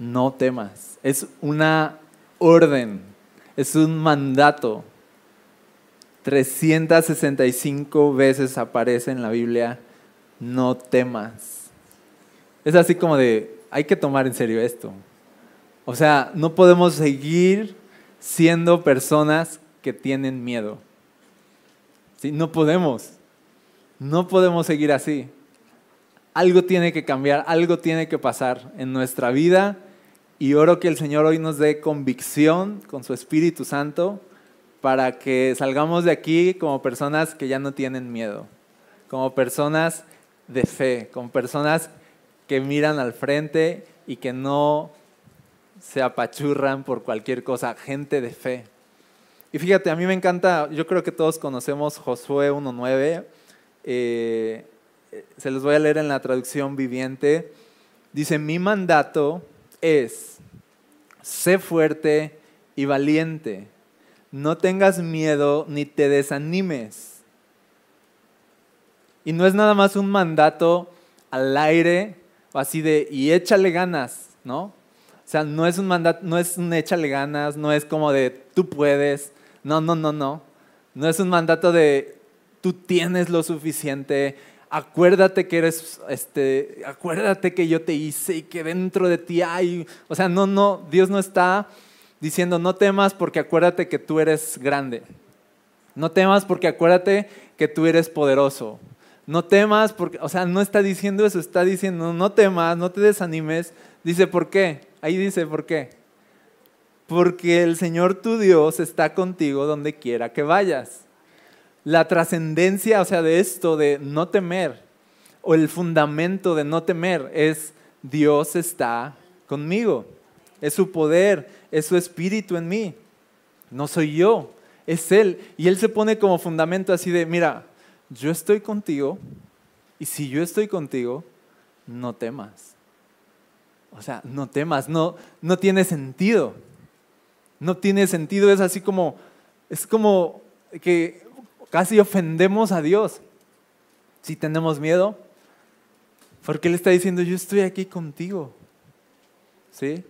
no temas. Es una orden, es un mandato. 365 veces aparece en la Biblia, no temas. Es así como de, hay que tomar en serio esto. O sea, no podemos seguir siendo personas que tienen miedo. ¿Sí? No podemos. No podemos seguir así. Algo tiene que cambiar, algo tiene que pasar en nuestra vida y oro que el Señor hoy nos dé convicción con su Espíritu Santo para que salgamos de aquí como personas que ya no tienen miedo, como personas de fe, como personas que miran al frente y que no se apachurran por cualquier cosa, gente de fe. Y fíjate, a mí me encanta, yo creo que todos conocemos Josué 1.9, eh, se los voy a leer en la traducción viviente. Dice, mi mandato es, sé fuerte y valiente, no tengas miedo ni te desanimes. Y no es nada más un mandato al aire así de, y échale ganas, ¿no? O sea, no es un mandato, no es un échale ganas, no es como de tú puedes, no, no, no, no. No es un mandato de tú tienes lo suficiente, acuérdate que eres, este, acuérdate que yo te hice y que dentro de ti hay, o sea, no, no, Dios no está diciendo no temas porque acuérdate que tú eres grande. No temas porque acuérdate que tú eres poderoso. No temas porque, o sea, no está diciendo eso, está diciendo no temas, no te desanimes. Dice, ¿por qué? Ahí dice, ¿por qué? Porque el Señor tu Dios está contigo donde quiera que vayas la trascendencia, o sea, de esto, de no temer, o el fundamento de no temer, es Dios está conmigo. Es su poder, es su espíritu en mí. No soy yo, es Él. Y Él se pone como fundamento así de, mira, yo estoy contigo, y si yo estoy contigo, no temas. O sea, no temas, no, no tiene sentido. No tiene sentido, es así como, es como que casi ofendemos a Dios si tenemos miedo. Porque Él está diciendo, yo estoy aquí contigo. ¿Sí?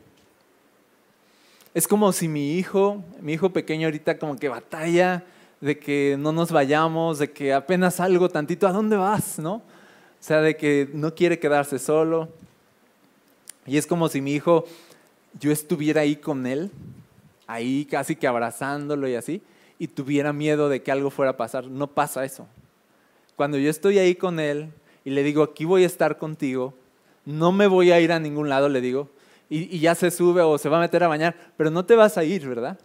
Es como si mi hijo, mi hijo pequeño ahorita como que batalla de que no nos vayamos, de que apenas algo tantito, ¿a dónde vas? ¿No? O sea, de que no quiere quedarse solo. Y es como si mi hijo, yo estuviera ahí con él, ahí casi que abrazándolo y así y tuviera miedo de que algo fuera a pasar. No pasa eso. Cuando yo estoy ahí con Él y le digo, aquí voy a estar contigo, no me voy a ir a ningún lado, le digo, y, ya se sube o se va a meter a bañar, pero no te vas a ir, ¿verdad?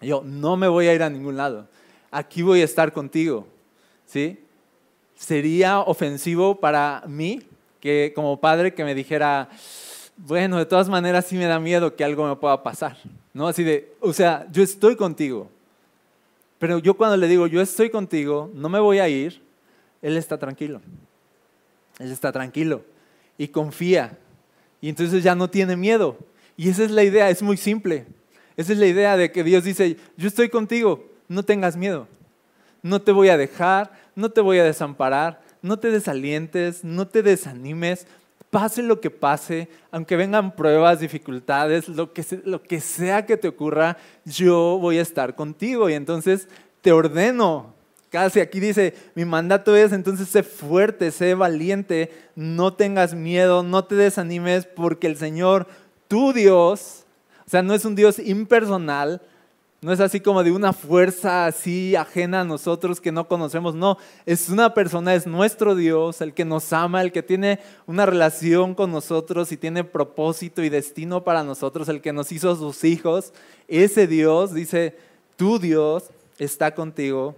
Yo, no me voy a ir a ningún lado. Aquí voy a estar contigo. ¿Sí? Sería ofensivo para mí que como padre que me dijera, bueno, de todas maneras sí me da miedo que algo me pueda pasar. ¿No? Así de, o sea, yo estoy contigo. Pero yo cuando le digo, yo estoy contigo, no me voy a ir, Él está tranquilo. Él está tranquilo y confía. Y entonces ya no tiene miedo. Y esa es la idea, es muy simple. Esa es la idea de que Dios dice, yo estoy contigo, no tengas miedo. No te voy a dejar, no te voy a desamparar, no te desalientes, no te desanimes, pase lo que pase, aunque vengan pruebas, dificultades, lo que, sea que te ocurra, yo voy a estar contigo. Y entonces te ordeno. Casi aquí dice, mi mandato es, entonces sé fuerte, sé valiente, no tengas miedo, no te desanimes, porque el Señor, tu Dios, o sea, no es un Dios impersonal, no es así como de una fuerza así ajena a nosotros que no conocemos. No, es una persona, es nuestro Dios, el que nos ama, el que tiene una relación con nosotros y tiene propósito y destino para nosotros, el que nos hizo sus hijos. Ese Dios, dice, tu Dios está contigo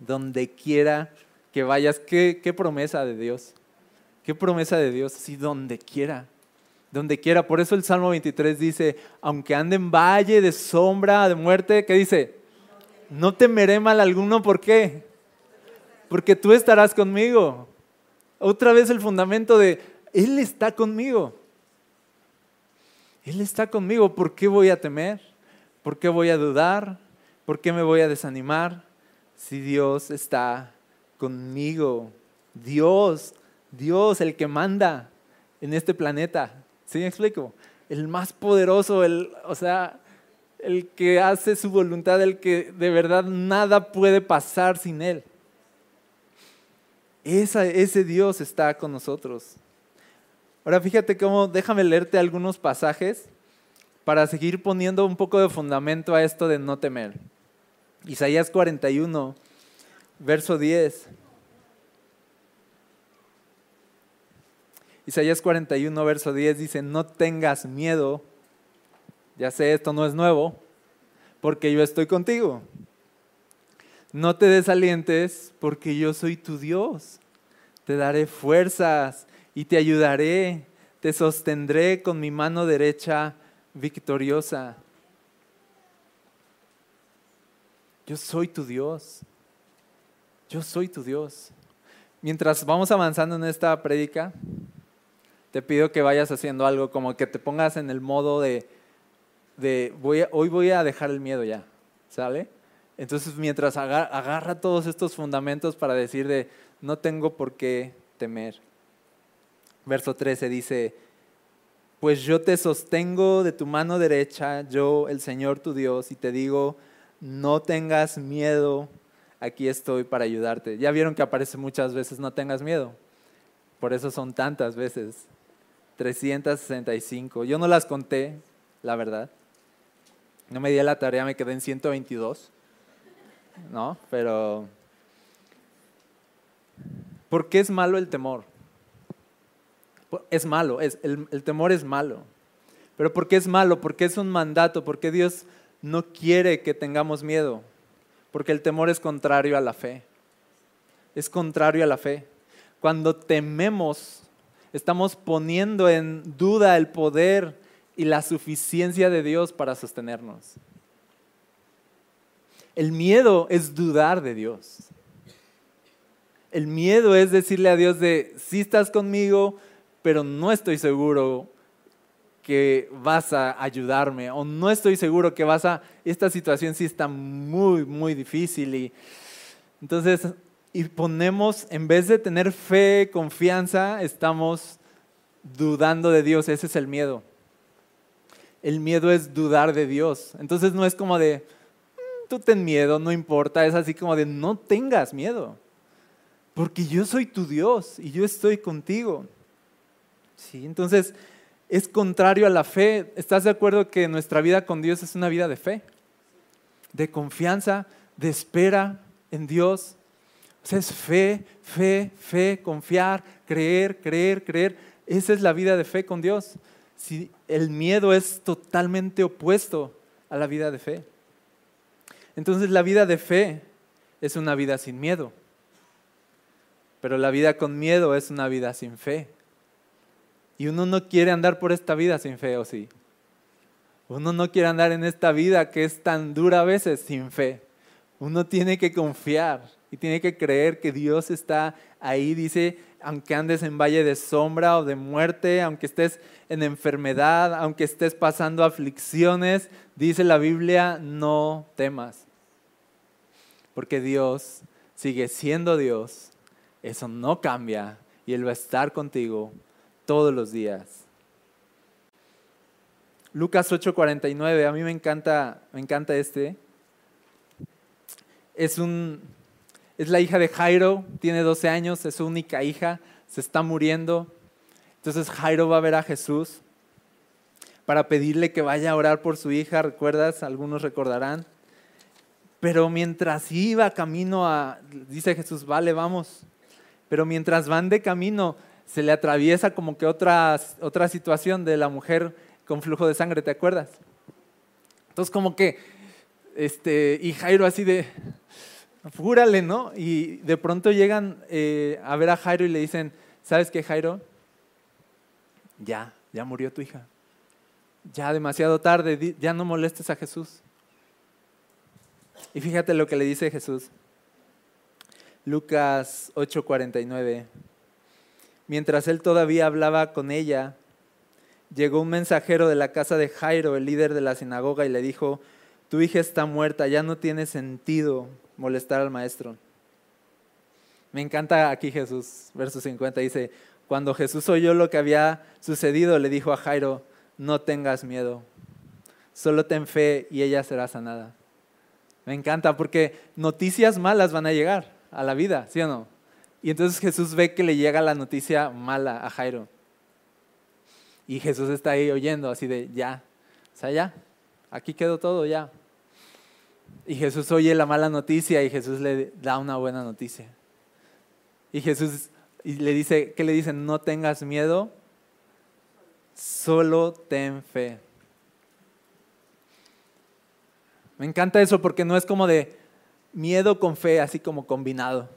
donde quiera que vayas. ¿Qué, promesa de Dios? ¿Qué promesa de Dios? Así donde quiera donde quiera. Por eso el Salmo 23 dice, aunque ande en valle de sombra, de muerte, ¿qué dice? No temeré mal alguno, ¿por qué? Porque tú estarás conmigo. Otra vez el fundamento de, Él está conmigo. Él está conmigo, ¿por qué voy a temer? ¿Por qué voy a dudar? ¿Por qué me voy a desanimar? Si Dios está conmigo. Dios, Dios, el que manda en este planeta. ¿Sí me explico? el más poderoso, el, o sea, el que hace su voluntad, el que de verdad nada puede pasar sin Él. ese Dios está con nosotros. Ahora fíjate cómo, déjame leerte algunos pasajes para seguir poniendo un poco de fundamento a esto de no temer. Isaías 41, verso 10. Isaías 41, verso 10 dice, no tengas miedo, ya sé, esto no es nuevo, porque yo estoy contigo. No te desalientes, porque yo soy tu Dios. Te daré fuerzas y te ayudaré, te sostendré con mi mano derecha victoriosa. Yo soy tu Dios. Yo soy tu Dios. Mientras vamos avanzando en esta prédica, te pido que vayas haciendo algo, como que te pongas en el modo de, de voy hoy voy a dejar el miedo ya, ¿sale? Entonces mientras agarra todos estos fundamentos para decir de no tengo por qué temer. Verso 13 dice, pues yo te sostengo de tu mano derecha, yo el Señor tu Dios, y te digo, no tengas miedo, aquí estoy para ayudarte. Ya vieron que aparece muchas veces, no tengas miedo. Por eso son tantas veces. 365. Yo no las conté, la verdad. No me di la tarea, me quedé en 122. ¿No? Pero... ¿Por qué es malo el temor? Es malo, es, el, el temor es malo. Pero ¿por qué es malo? Porque es un mandato, porque Dios no quiere que tengamos miedo, porque el temor es contrario a la fe. Es contrario a la fe. Cuando tememos estamos poniendo en duda el poder y la suficiencia de Dios para sostenernos. El miedo es dudar de Dios. El miedo es decirle a Dios de, sí estás conmigo, pero no estoy seguro que vas a ayudarme o no estoy seguro que vas a, esta situación sí está muy, muy difícil y entonces y ponemos, en vez de tener fe, confianza, estamos dudando de Dios. Ese es el miedo. El miedo es dudar de Dios. Entonces no es como de, mm, tú ten miedo, no importa. Es así como de, no tengas miedo. Porque yo soy tu Dios y yo estoy contigo. ¿Sí? Entonces es contrario a la fe. ¿Estás de acuerdo que nuestra vida con Dios es una vida de fe? De confianza, de espera en Dios es fe, fe, fe, confiar, creer, creer, creer. Esa es la vida de fe con Dios. Si el miedo es totalmente opuesto a la vida de fe. Entonces la vida de fe es una vida sin miedo. Pero la vida con miedo es una vida sin fe. Y uno no quiere andar por esta vida sin fe, ¿o sí? Uno no quiere andar en esta vida que es tan dura a veces sin fe. Uno tiene que confiar y tiene que creer que Dios está ahí. Dice, aunque andes en valle de sombra o de muerte, aunque estés en enfermedad, aunque estés pasando aflicciones, dice la Biblia, no temas. Porque Dios sigue siendo Dios. Eso no cambia y Él va a estar contigo todos los días. Lucas 8:49, a mí me encanta, me encanta este. Es un, es la hija de Jairo, tiene 12 años, es su única hija, se está muriendo. Entonces Jairo va a ver a Jesús para pedirle que vaya a orar por su hija, ¿recuerdas? Algunos recordarán. Pero mientras iba camino a, dice Jesús, vale, vamos. Pero mientras van de camino, se le atraviesa como que otra, otra situación de la mujer con flujo de sangre, ¿te acuerdas? Entonces como que, este, y Jairo así de, Fúrale, ¿no? Y de pronto llegan eh, a ver a Jairo y le dicen, ¿sabes qué, Jairo? Ya, ya murió tu hija. Ya demasiado tarde, ya no molestes a Jesús. Y fíjate lo que le dice Jesús. Lucas 8:49. Mientras él todavía hablaba con ella, llegó un mensajero de la casa de Jairo, el líder de la sinagoga, y le dijo, tu hija está muerta, ya no tiene sentido molestar al maestro. Me encanta aquí Jesús, verso 50, dice, cuando Jesús oyó lo que había sucedido, le dijo a Jairo, no tengas miedo. Solo ten fe y ella será sanada. Me encanta porque noticias malas van a llegar a la vida, ¿sí o no? Y entonces Jesús ve que le llega la noticia mala a Jairo. Y Jesús está ahí oyendo así de, ya, o sea, ya, aquí quedó todo, ya. Y Jesús oye la mala noticia y Jesús le da una buena noticia. Y Jesús le dice, ¿qué le dicen? No tengas miedo, solo ten fe. Me encanta eso porque no es como de miedo con fe, así como combinado.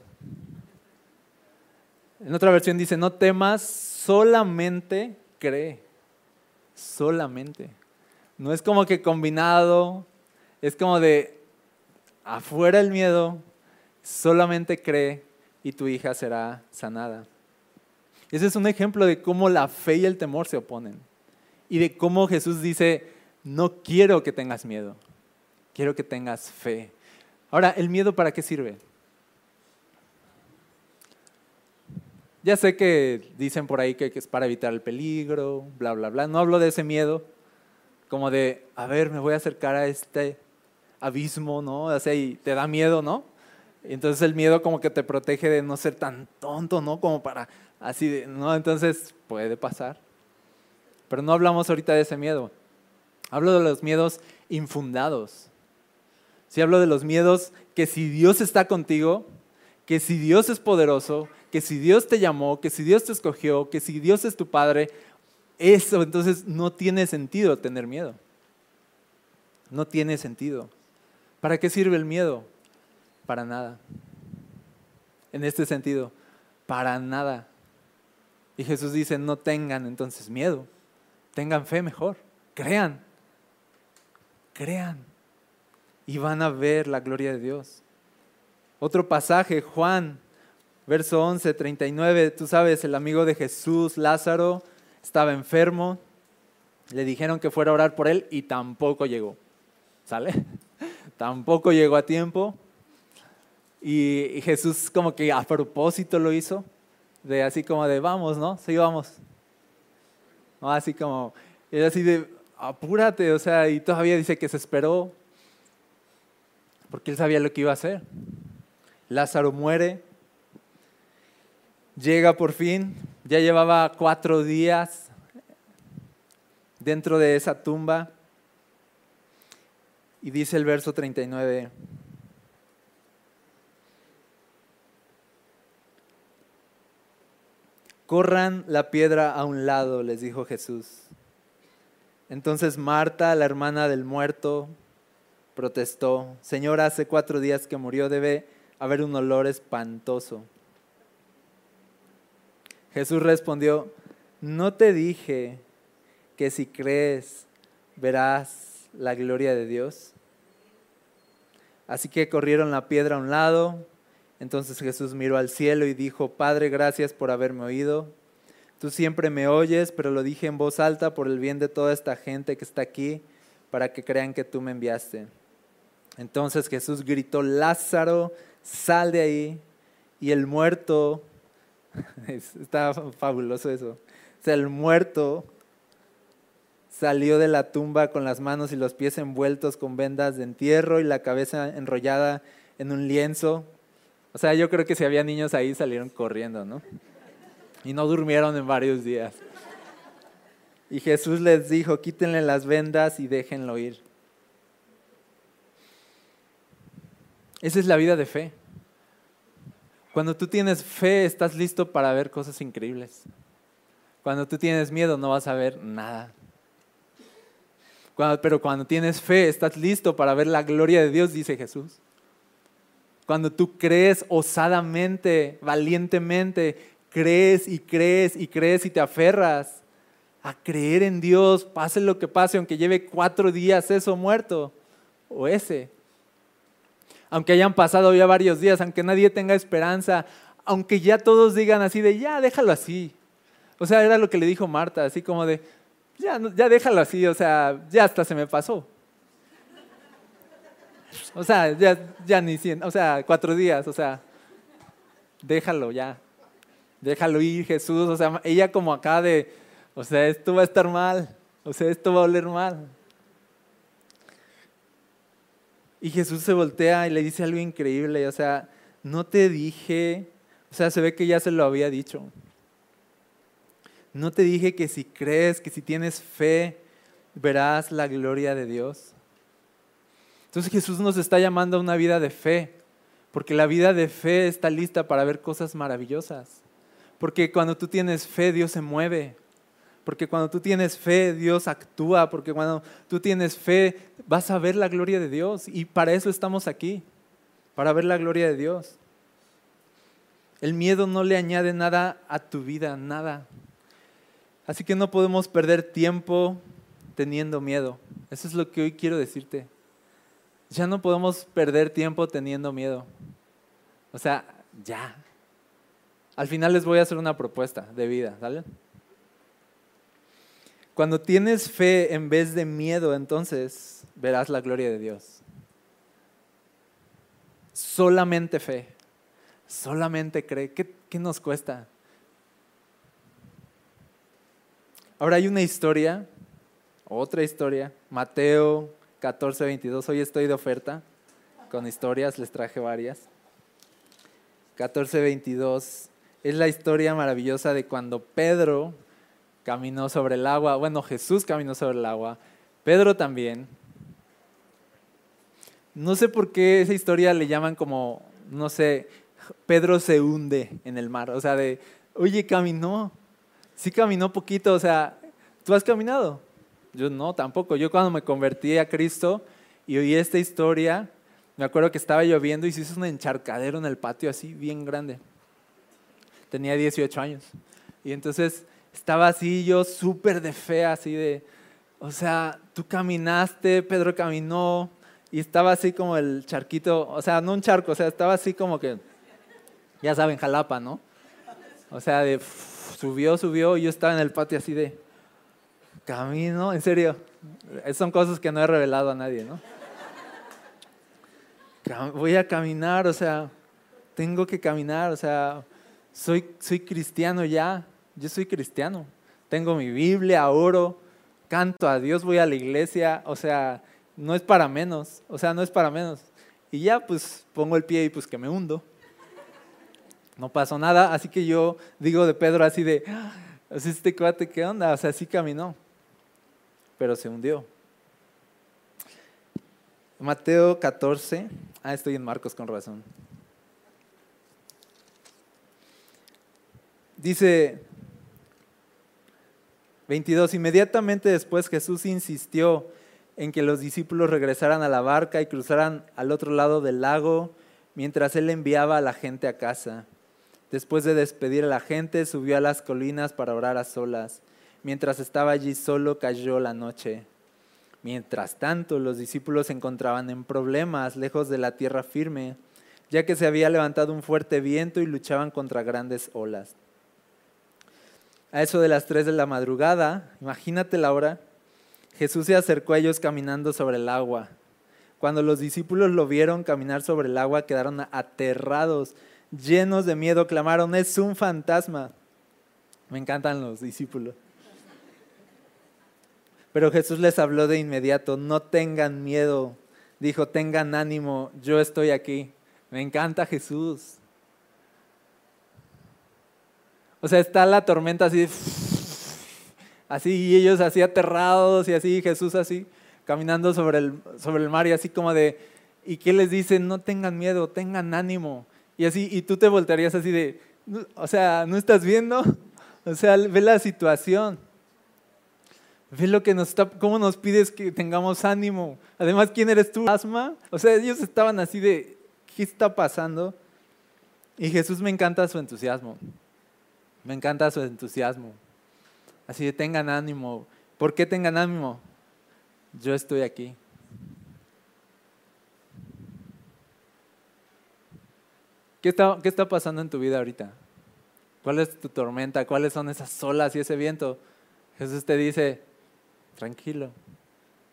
En otra versión dice, no temas, solamente cree. Solamente. No es como que combinado, es como de afuera el miedo, solamente cree y tu hija será sanada. Ese es un ejemplo de cómo la fe y el temor se oponen. Y de cómo Jesús dice, no quiero que tengas miedo, quiero que tengas fe. Ahora, ¿el miedo para qué sirve? Ya sé que dicen por ahí que es para evitar el peligro, bla, bla, bla. No hablo de ese miedo, como de, a ver, me voy a acercar a este abismo, ¿no? O sea, y te da miedo, ¿no? Entonces el miedo como que te protege de no ser tan tonto, ¿no? Como para así, de, ¿no? Entonces puede pasar. Pero no hablamos ahorita de ese miedo. Hablo de los miedos infundados. Sí hablo de los miedos que si Dios está contigo, que si Dios es poderoso, que si Dios te llamó, que si Dios te escogió, que si Dios es tu Padre, eso entonces no tiene sentido tener miedo. No tiene sentido. ¿Para qué sirve el miedo? Para nada. En este sentido, para nada. Y Jesús dice, no tengan entonces miedo, tengan fe mejor, crean, crean y van a ver la gloria de Dios. Otro pasaje, Juan, verso 11, 39, tú sabes, el amigo de Jesús, Lázaro, estaba enfermo, le dijeron que fuera a orar por él y tampoco llegó. ¿Sale? Tampoco llegó a tiempo. Y, Jesús como que a propósito lo hizo, de así como de vamos, ¿no? Sí, vamos. ¿No? Así como, era así de apúrate, o sea, y todavía dice que se esperó, porque él sabía lo que iba a hacer. Lázaro muere, llega por fin, ya llevaba cuatro días dentro de esa tumba. Y dice el verso 39, corran la piedra a un lado, les dijo Jesús. Entonces Marta, la hermana del muerto, protestó, Señor, hace cuatro días que murió, debe haber un olor espantoso. Jesús respondió, no te dije que si crees verás la gloria de Dios. Así que corrieron la piedra a un lado. Entonces Jesús miró al cielo y dijo, Padre, gracias por haberme oído. Tú siempre me oyes, pero lo dije en voz alta por el bien de toda esta gente que está aquí, para que crean que tú me enviaste. Entonces Jesús gritó, Lázaro, sal de ahí. Y el muerto, está fabuloso eso, o sea, el muerto salió de la tumba con las manos y los pies envueltos con vendas de entierro y la cabeza enrollada en un lienzo. O sea, yo creo que si había niños ahí salieron corriendo, ¿no? Y no durmieron en varios días. Y Jesús les dijo, quítenle las vendas y déjenlo ir. Esa es la vida de fe. Cuando tú tienes fe, estás listo para ver cosas increíbles. Cuando tú tienes miedo, no vas a ver nada pero cuando tienes fe, estás listo para ver la gloria de Dios, dice Jesús. Cuando tú crees osadamente, valientemente, crees y crees y crees y te aferras a creer en Dios, pase lo que pase, aunque lleve cuatro días eso muerto o ese. Aunque hayan pasado ya varios días, aunque nadie tenga esperanza, aunque ya todos digan así de, ya, déjalo así. O sea, era lo que le dijo Marta, así como de, ya, ya déjalo así, o sea, ya hasta se me pasó. O sea, ya, ya ni cien, o sea, cuatro días, o sea, déjalo ya. Déjalo ir, Jesús. O sea, ella como acá de, o sea, esto va a estar mal. O sea, esto va a oler mal. Y Jesús se voltea y le dice algo increíble, o sea, no te dije, o sea, se ve que ya se lo había dicho. No te dije que si crees, que si tienes fe, verás la gloria de Dios. Entonces Jesús nos está llamando a una vida de fe, porque la vida de fe está lista para ver cosas maravillosas. Porque cuando tú tienes fe, Dios se mueve. Porque cuando tú tienes fe, Dios actúa. Porque cuando tú tienes fe, vas a ver la gloria de Dios. Y para eso estamos aquí, para ver la gloria de Dios. El miedo no le añade nada a tu vida, nada. Así que no podemos perder tiempo teniendo miedo. Eso es lo que hoy quiero decirte. Ya no podemos perder tiempo teniendo miedo. O sea, ya. Al final les voy a hacer una propuesta de vida, ¿sale? Cuando tienes fe en vez de miedo, entonces verás la gloria de Dios. Solamente fe. Solamente cree. ¿Qué, qué nos cuesta? Ahora hay una historia, otra historia, Mateo 14, 22. Hoy estoy de oferta con historias, les traje varias. 14, 22. Es la historia maravillosa de cuando Pedro caminó sobre el agua. Bueno, Jesús caminó sobre el agua. Pedro también. No sé por qué esa historia le llaman como, no sé, Pedro se hunde en el mar. O sea, de, oye, caminó. Sí caminó poquito. O sea, ¿tú has caminado? Yo no, tampoco. Yo cuando me convertí a Cristo y oí esta historia, me acuerdo que estaba lloviendo y se hizo un encharcadero en el patio así, bien grande. Tenía 18 años. Y entonces estaba así yo súper de fe, así de, o sea, tú caminaste, Pedro caminó, y estaba así como el charquito, o sea, no un charco, o sea, estaba así como que, ya saben, jalapa, ¿no? O sea, de, subió, subió, y yo estaba en el patio así de, Camino, en serio. Son cosas que no he revelado a nadie, ¿no? Voy a caminar, o sea, tengo que caminar, o sea, soy, soy cristiano ya, yo soy cristiano. Tengo mi Biblia, oro, canto a Dios, voy a la iglesia, o sea, no es para menos, o sea, no es para menos. Y ya pues pongo el pie y pues que me hundo. No pasó nada, así que yo digo de Pedro así de, ah, este cuate, ¿qué onda? O sea, sí caminó pero se hundió. Mateo 14, ah, estoy en Marcos con razón. Dice 22, inmediatamente después Jesús insistió en que los discípulos regresaran a la barca y cruzaran al otro lado del lago mientras él enviaba a la gente a casa. Después de despedir a la gente, subió a las colinas para orar a solas. Mientras estaba allí solo cayó la noche. Mientras tanto, los discípulos se encontraban en problemas lejos de la tierra firme, ya que se había levantado un fuerte viento y luchaban contra grandes olas. A eso de las tres de la madrugada, imagínate la hora, Jesús se acercó a ellos caminando sobre el agua. Cuando los discípulos lo vieron caminar sobre el agua, quedaron aterrados, llenos de miedo, clamaron, es un fantasma. Me encantan los discípulos. Pero Jesús les habló de inmediato, no tengan miedo, dijo, tengan ánimo, yo estoy aquí. Me encanta Jesús. O sea, está la tormenta así, así, y ellos así aterrados y así, Jesús así, caminando sobre el, sobre el mar y así como de, ¿y qué les dicen? No tengan miedo, tengan ánimo. Y así, y tú te voltearías así de, o sea, ¿no estás viendo? O sea, ve la situación. Ve lo que nos está, cómo nos pides que tengamos ánimo. Además, ¿quién eres tú? Asma. O sea, ellos estaban así de, ¿qué está pasando? Y Jesús me encanta su entusiasmo. Me encanta su entusiasmo. Así de, tengan ánimo. ¿Por qué tengan ánimo? Yo estoy aquí. ¿Qué está, ¿Qué está pasando en tu vida ahorita? ¿Cuál es tu tormenta? ¿Cuáles son esas olas y ese viento? Jesús te dice, tranquilo.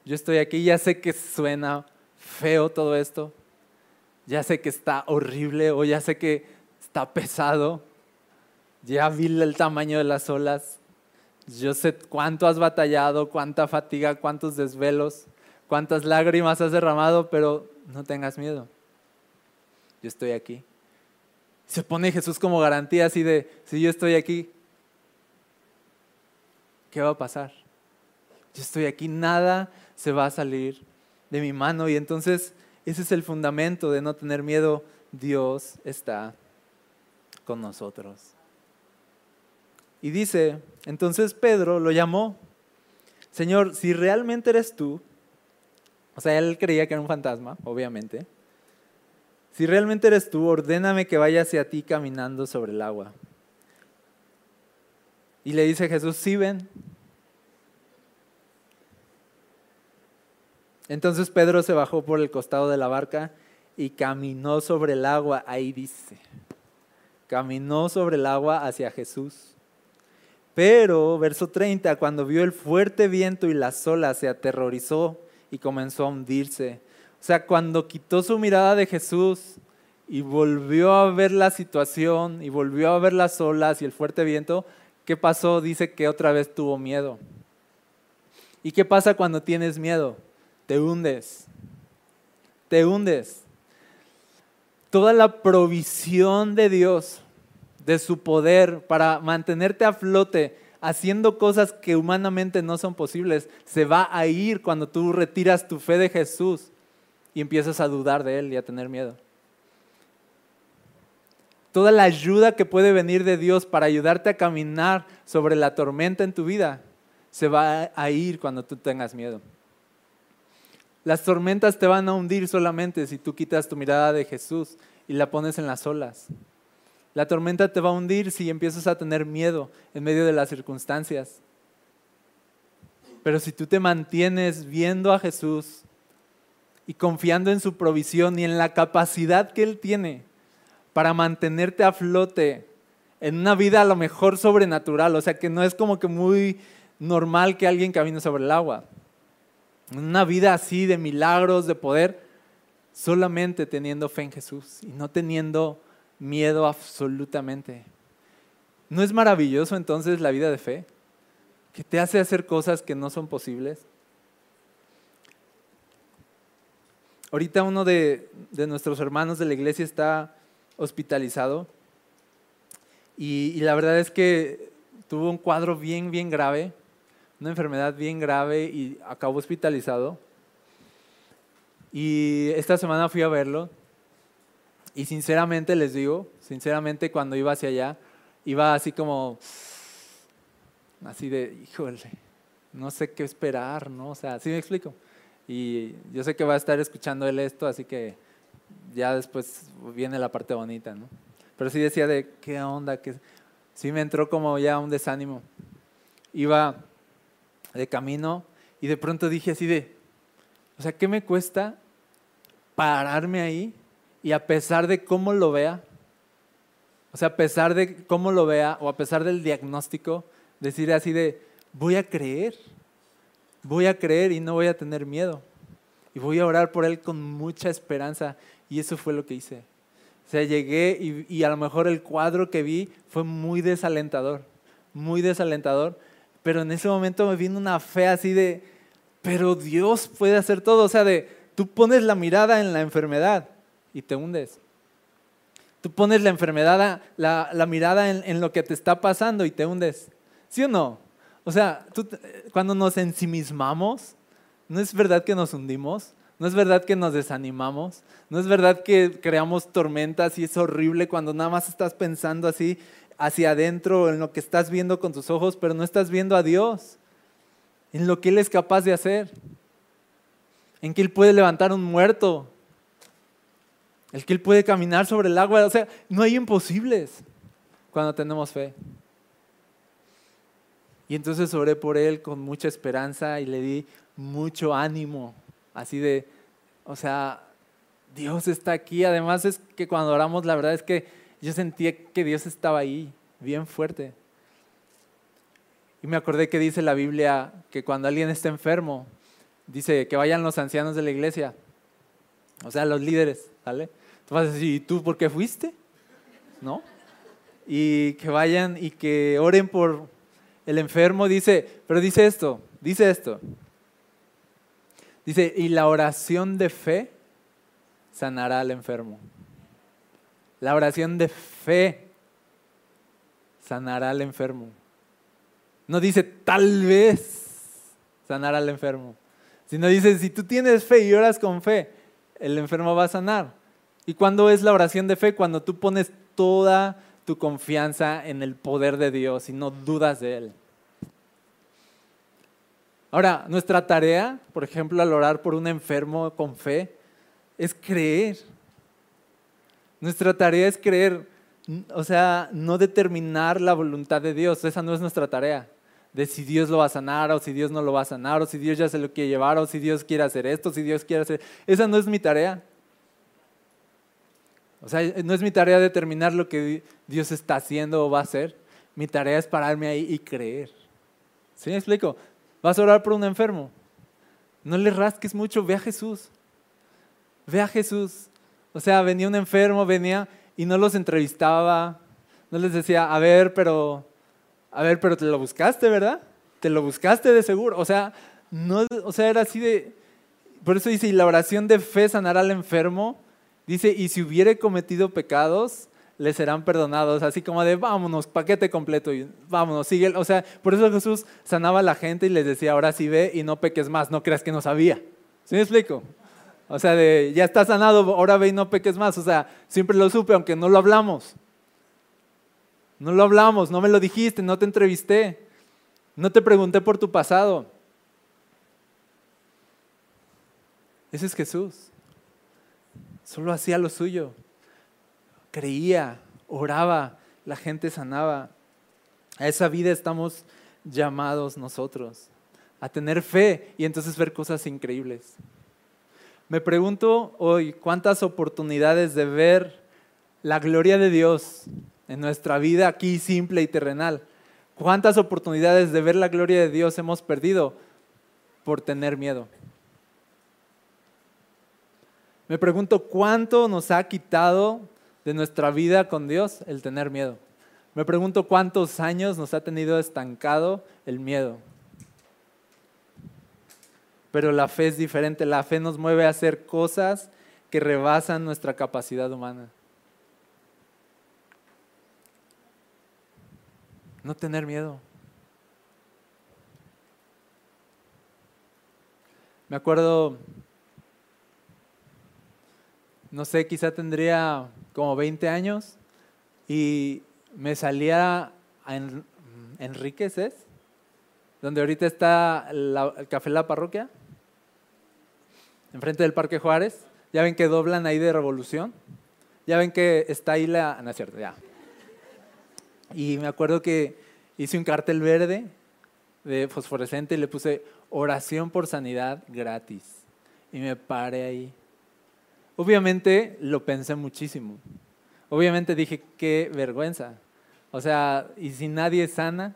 Yo estoy aquí, ya sé que suena feo todo esto, ya sé que está horrible o ya sé que está pesado, ya vi el tamaño de las olas, Yo sé cuánto has batallado, cuánta fatiga, cuántos desvelos, cuántas lágrimas has derramado, pero no tengas miedo. Yo estoy aquí. Se pone Jesús como garantía así de, si yo estoy aquí, ¿qué va a pasar? Yo estoy aquí, nada se va a salir de mi mano. Y entonces ese es el fundamento de no tener miedo. Dios está con nosotros. Y dice, entonces Pedro lo llamó, Señor, si realmente eres tú, o sea, él creía que era un fantasma, obviamente, si realmente eres tú, ordéname que vaya hacia ti caminando sobre el agua. Y le dice Jesús, sí ven. Entonces Pedro se bajó por el costado de la barca y caminó sobre el agua, ahí dice, caminó sobre el agua hacia Jesús. Pero, verso 30, cuando vio el fuerte viento y las olas, se aterrorizó y comenzó a hundirse. O sea, cuando quitó su mirada de Jesús y volvió a ver la situación y volvió a ver las olas y el fuerte viento, ¿qué pasó? Dice que otra vez tuvo miedo. ¿Y qué pasa cuando tienes miedo? te hundes, te hundes. Toda la provisión de Dios, de su poder para mantenerte a flote, haciendo cosas que humanamente no son posibles, se va a ir cuando tú retiras tu fe de Jesús y empiezas a dudar de Él y a tener miedo. Toda la ayuda que puede venir de Dios para ayudarte a caminar sobre la tormenta en tu vida se va a ir cuando tú tengas miedo. Las tormentas te van a hundir solamente si tú quitas tu mirada de Jesús y la pones en las olas. La tormenta te va a hundir si empiezas a tener miedo en medio de las circunstancias. Pero si tú te mantienes viendo a Jesús y confiando en su provisión y en la capacidad que Él tiene para mantenerte a flote en una vida a lo mejor sobrenatural, o sea que no es como que muy normal que alguien camine sobre el agua una vida así de milagros, de poder, solamente teniendo fe en Jesús y no teniendo miedo absolutamente. ¿No es maravilloso entonces la vida de fe? Que te hace hacer cosas que no son posibles. Ahorita uno de, nuestros hermanos de la iglesia está hospitalizado y, y la verdad es que tuvo un cuadro bien, bien grave una enfermedad bien grave y acabó hospitalizado. Y esta semana fui a verlo y sinceramente les digo, sinceramente cuando iba hacia allá, iba así como, así de, híjole, no sé qué esperar, ¿no? O sea, ¿sí me explico? Y yo sé que va a estar escuchando él esto, así que ya después viene la parte bonita, ¿no? Pero sí decía de, ¿qué onda? que Sí me entró como ya un desánimo. Iba de camino y de pronto dije así de, o sea, ¿qué me cuesta pararme ahí y a pesar de cómo lo vea, o sea, a pesar de cómo lo vea o a pesar del diagnóstico, decir así de, voy a creer, voy a creer y no voy a tener miedo. Y voy a orar por él con mucha esperanza. Y eso fue lo que hice. O sea, llegué y, y a lo mejor el cuadro que vi fue muy desalentador, muy desalentador pero en ese momento me vino una fe así de, pero Dios puede hacer todo. O sea, de, tú pones la mirada en la enfermedad y te hundes. Tú pones la enfermedad, la, mirada en, lo que te está pasando y te hundes. ¿Sí o no? O sea, cuando nos ensimismamos, ¿no es verdad que nos hundimos? ¿No es verdad que nos desanimamos? ¿No es verdad que creamos tormentas y es horrible cuando nada más estás pensando así hacia adentro, en lo que estás viendo con tus ojos, pero no estás viendo a Dios, en lo que Él es capaz de hacer, en que Él puede levantar un muerto, el que Él puede caminar sobre el agua. O sea, no hay imposibles cuando tenemos fe. Y entonces oré por Él con mucha esperanza y le di mucho ánimo, así de, o sea, Dios está aquí. Además es que cuando oramos, la verdad es que yo sentía que Dios estaba ahí, bien fuerte. Y me acordé que dice la Biblia que cuando alguien está enfermo, dice que vayan los ancianos de la iglesia, o sea, los líderes, ¿vale? Tú vas a decir, ¿y tú por qué fuiste? ¿No? Y que vayan y que oren por el enfermo dice, pero dice esto, dice esto. Dice, y la oración de fe sanará al enfermo. La oración de fe sanará al enfermo. No dice tal vez sanará al enfermo, sino dice, si tú tienes fe y oras con fe, el enfermo va a sanar. ¿Y cuándo es la oración de fe? Cuando tú pones toda tu confianza en el poder de Dios y no dudas de Él. Ahora, nuestra tarea, por ejemplo, al orar por un enfermo con fe, es creer. Nuestra tarea es creer, o sea, no determinar la voluntad de Dios, esa no es nuestra tarea. De si Dios lo va a sanar o si Dios no lo va a sanar o si Dios ya se lo quiere llevar o si Dios quiere hacer esto, si Dios quiere hacer... Esa no es mi tarea. O sea, no es mi tarea determinar lo que Dios está haciendo o va a hacer. Mi tarea es pararme ahí y creer. ¿Sí me explico? Vas a orar por un enfermo. No le rasques mucho, ve a Jesús. Ve a Jesús. O sea, venía un enfermo, venía y no los entrevistaba. No les decía, a ver, pero, a ver, pero te lo buscaste, ¿verdad? Te lo buscaste de seguro. O sea, no, o sea, era así de. Por eso dice, y la oración de fe sanará al enfermo Dice, y si hubiere cometido pecados, le serán perdonados, así como de vámonos, paquete completo, y vámonos, sigue. O sea, por eso Jesús sanaba a la gente y les decía, ahora sí ve y no peques más, no creas que no sabía. ¿Sí me explico? O sea, de ya está sanado, ahora ve y no peques más. O sea, siempre lo supe, aunque no lo hablamos. No lo hablamos, no me lo dijiste, no te entrevisté, no te pregunté por tu pasado. Ese es Jesús. Solo hacía lo suyo. Creía, oraba, la gente sanaba. A esa vida estamos llamados nosotros, a tener fe y entonces ver cosas increíbles. Me pregunto hoy cuántas oportunidades de ver la gloria de Dios en nuestra vida aquí simple y terrenal. ¿Cuántas oportunidades de ver la gloria de Dios hemos perdido por tener miedo? Me pregunto cuánto nos ha quitado de nuestra vida con Dios el tener miedo. Me pregunto cuántos años nos ha tenido estancado el miedo. Pero la fe es diferente. La fe nos mueve a hacer cosas que rebasan nuestra capacidad humana. No tener miedo. Me acuerdo no sé, quizá tendría como 20 años y me salía a Enríquez, ¿es? Donde ahorita está el Café La Parroquia, enfrente del Parque Juárez. Ya ven que doblan ahí de Revolución. Ya ven que está ahí la... No es cierto, ya. Y me acuerdo que hice un cartel verde de fosforescente y le puse oración por sanidad gratis. Y me paré ahí. Obviamente lo pensé muchísimo. Obviamente dije, qué vergüenza. O sea, ¿y si nadie sana?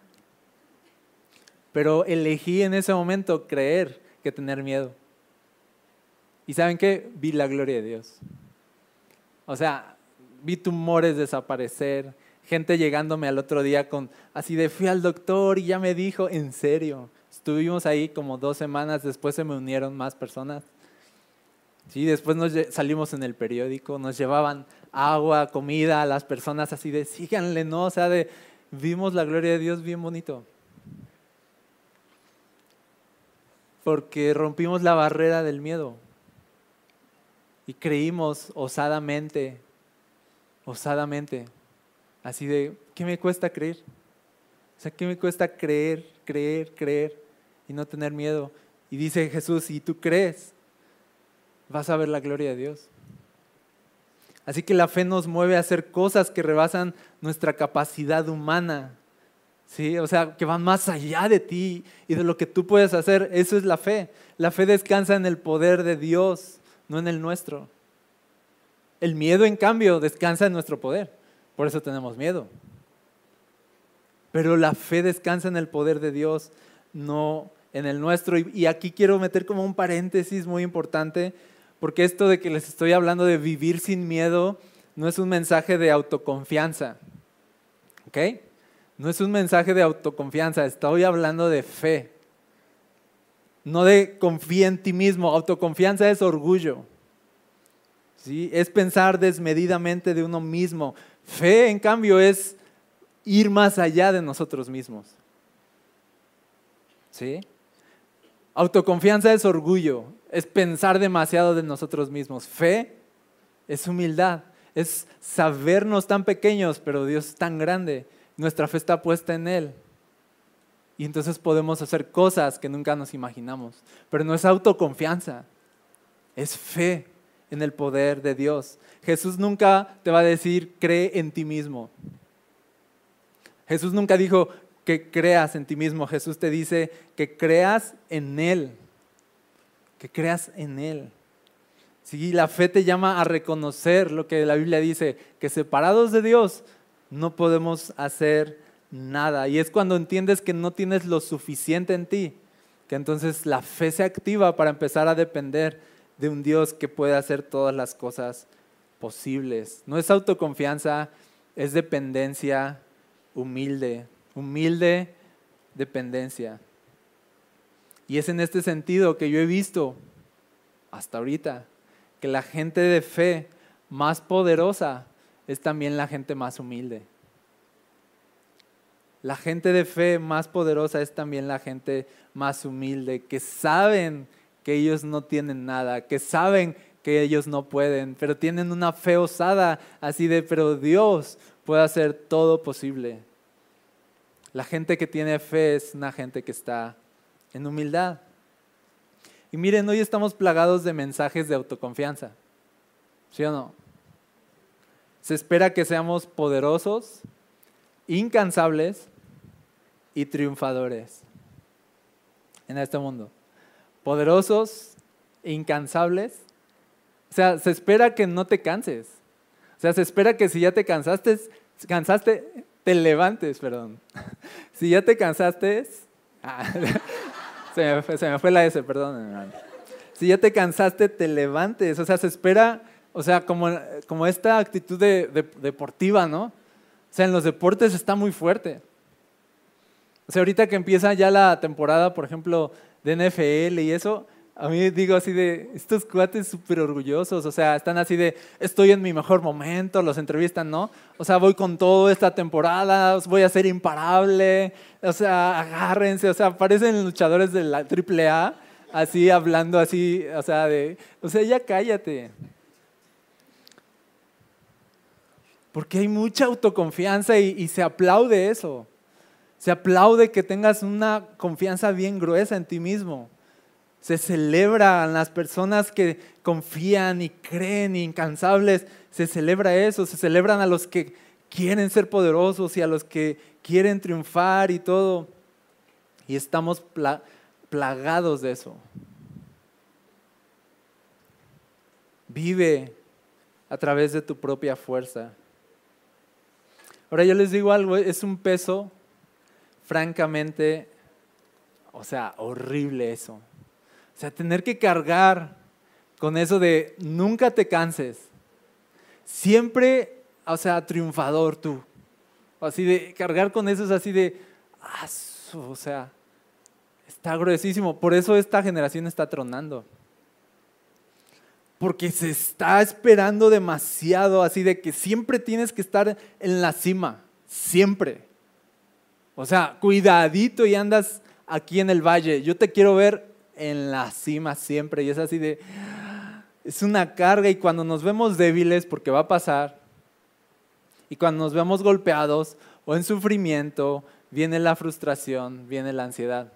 Pero elegí en ese momento creer que tener miedo. ¿Y saben qué? Vi la gloria de Dios. O sea, vi tumores desaparecer, gente llegándome al otro día con así de fui al doctor y ya me dijo, en serio. Estuvimos ahí como dos semanas, después se me unieron más personas. Sí, después nos salimos en el periódico, nos llevaban agua, comida las personas así de síganle, ¿no? O sea, de vimos la gloria de Dios bien bonito. Porque rompimos la barrera del miedo y creímos osadamente, osadamente, así de, ¿qué me cuesta creer? O sea, ¿qué me cuesta creer, creer, creer y no tener miedo? Y dice Jesús, si tú crees, vas a ver la gloria de Dios. Así que la fe nos mueve a hacer cosas que rebasan nuestra capacidad humana. ¿sí? O sea, que van más allá de ti y de lo que tú puedes hacer. Eso es la fe. La fe descansa en el poder de Dios, no en el nuestro. El miedo, en cambio, descansa en nuestro poder. Por eso tenemos miedo. Pero la fe descansa en el poder de Dios, no en el nuestro. Y aquí quiero meter como un paréntesis muy importante porque esto de que les estoy hablando de vivir sin miedo no es un mensaje de autoconfianza. ¿Ok? No es un mensaje de autoconfianza, estoy hablando de fe. No de confía en ti mismo, autoconfianza es orgullo. ¿sí? Es pensar desmedidamente de uno mismo. Fe, en cambio, es ir más allá de nosotros mismos. ¿Sí? Autoconfianza es orgullo, es pensar demasiado de nosotros mismos. Fe es humildad, es sabernos tan pequeños, pero Dios es tan grande. Nuestra fe está puesta en Él. Y entonces podemos hacer cosas que nunca nos imaginamos. Pero no es autoconfianza, es fe en el poder de Dios. Jesús nunca te va a decir, cree en ti mismo. Jesús nunca dijo que creas en ti mismo. Jesús te dice que creas en Él. Que creas en Él. Sí, la fe te llama a reconocer lo que la Biblia dice, que separados de Dios no podemos hacer nada. Y es cuando entiendes que no tienes lo suficiente en ti, que entonces la fe se activa para empezar a depender de un Dios que puede hacer todas las cosas posibles. No es autoconfianza, es dependencia humilde, humilde dependencia. Y es en este sentido que yo he visto hasta ahorita que la gente de fe más poderosa es también la gente más humilde. La gente de fe más poderosa es también la gente más humilde, que saben que ellos no tienen nada, que saben que ellos no pueden, pero tienen una fe osada así de, pero Dios puede hacer todo posible. La gente que tiene fe es una gente que está en humildad. Y miren, hoy estamos plagados de mensajes de autoconfianza. ¿Sí o no? Se espera que seamos poderosos, incansables, y triunfadores en este mundo. Poderosos, incansables. O sea, se espera que no te canses. O sea, se espera que si ya te cansaste, cansaste, te levantes, perdón. Si ya te cansaste, ah, se, me fue, la S, perdón. Si ya te cansaste, te levantes. O sea, se espera, o sea, como, como esta actitud deportiva, ¿no? O sea, en los deportes está muy fuerte. O sea, ahorita que empieza ya la temporada, por ejemplo, de NFL y eso, a mí digo así de, estos cuates súper orgullosos, o sea, están así de, estoy en mi mejor momento, los entrevistan, ¿no? O sea, voy con todo esta temporada, voy a ser imparable, o sea, agárrense, o sea, parecen luchadores de la AAA, así hablando así, o sea, de, o sea, ya cállate. Porque hay mucha autoconfianza y, y se aplaude eso. Se aplaude que tengas una confianza bien gruesa en ti mismo. Se celebran las personas que confían y creen incansables. Se celebra eso. Se celebran a los que quieren ser poderosos y a los que quieren triunfar y todo. Y estamos plagados de eso. Vive a través de tu propia fuerza. Ahora yo les digo algo, es un peso francamente, o sea, horrible eso. O sea, tener que cargar con eso de nunca te canses. Siempre, o sea, triunfador tú. Así de cargar con eso es así de, ah, o sea, está gruesísimo. Por eso esta generación está tronando. Porque se está esperando demasiado, así de que siempre tienes que estar en la cima, siempre. O sea, cuidadito y andas aquí en el valle. Yo te quiero ver en la cima siempre. Y es así de, es una carga y cuando nos vemos débiles, porque va a pasar, y cuando nos vemos golpeados o en sufrimiento, viene la frustración, viene la ansiedad.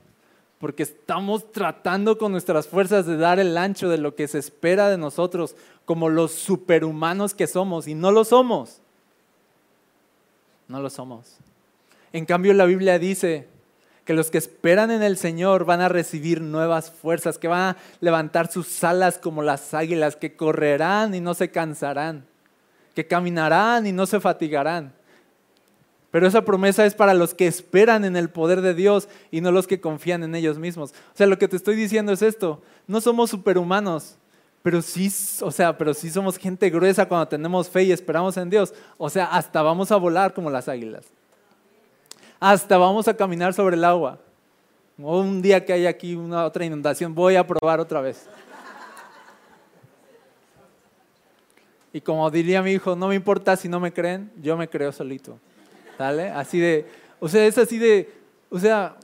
Porque estamos tratando con nuestras fuerzas de dar el ancho de lo que se espera de nosotros, como los superhumanos que somos, y no lo somos. No lo somos. En cambio, la Biblia dice que los que esperan en el Señor van a recibir nuevas fuerzas, que van a levantar sus alas como las águilas, que correrán y no se cansarán, que caminarán y no se fatigarán. Pero esa promesa es para los que esperan en el poder de Dios y no los que confían en ellos mismos. O sea, lo que te estoy diciendo es esto, no somos superhumanos, pero sí, o sea, pero sí somos gente gruesa cuando tenemos fe y esperamos en Dios. O sea, hasta vamos a volar como las águilas Hasta vamos a caminar sobre el agua. O un día que hay aquí una otra inundación, voy a probar otra vez. Y como diría mi hijo, no me importa si no me creen, yo me creo solito. ¿Sale? Así de, o sea, es así de, o sea,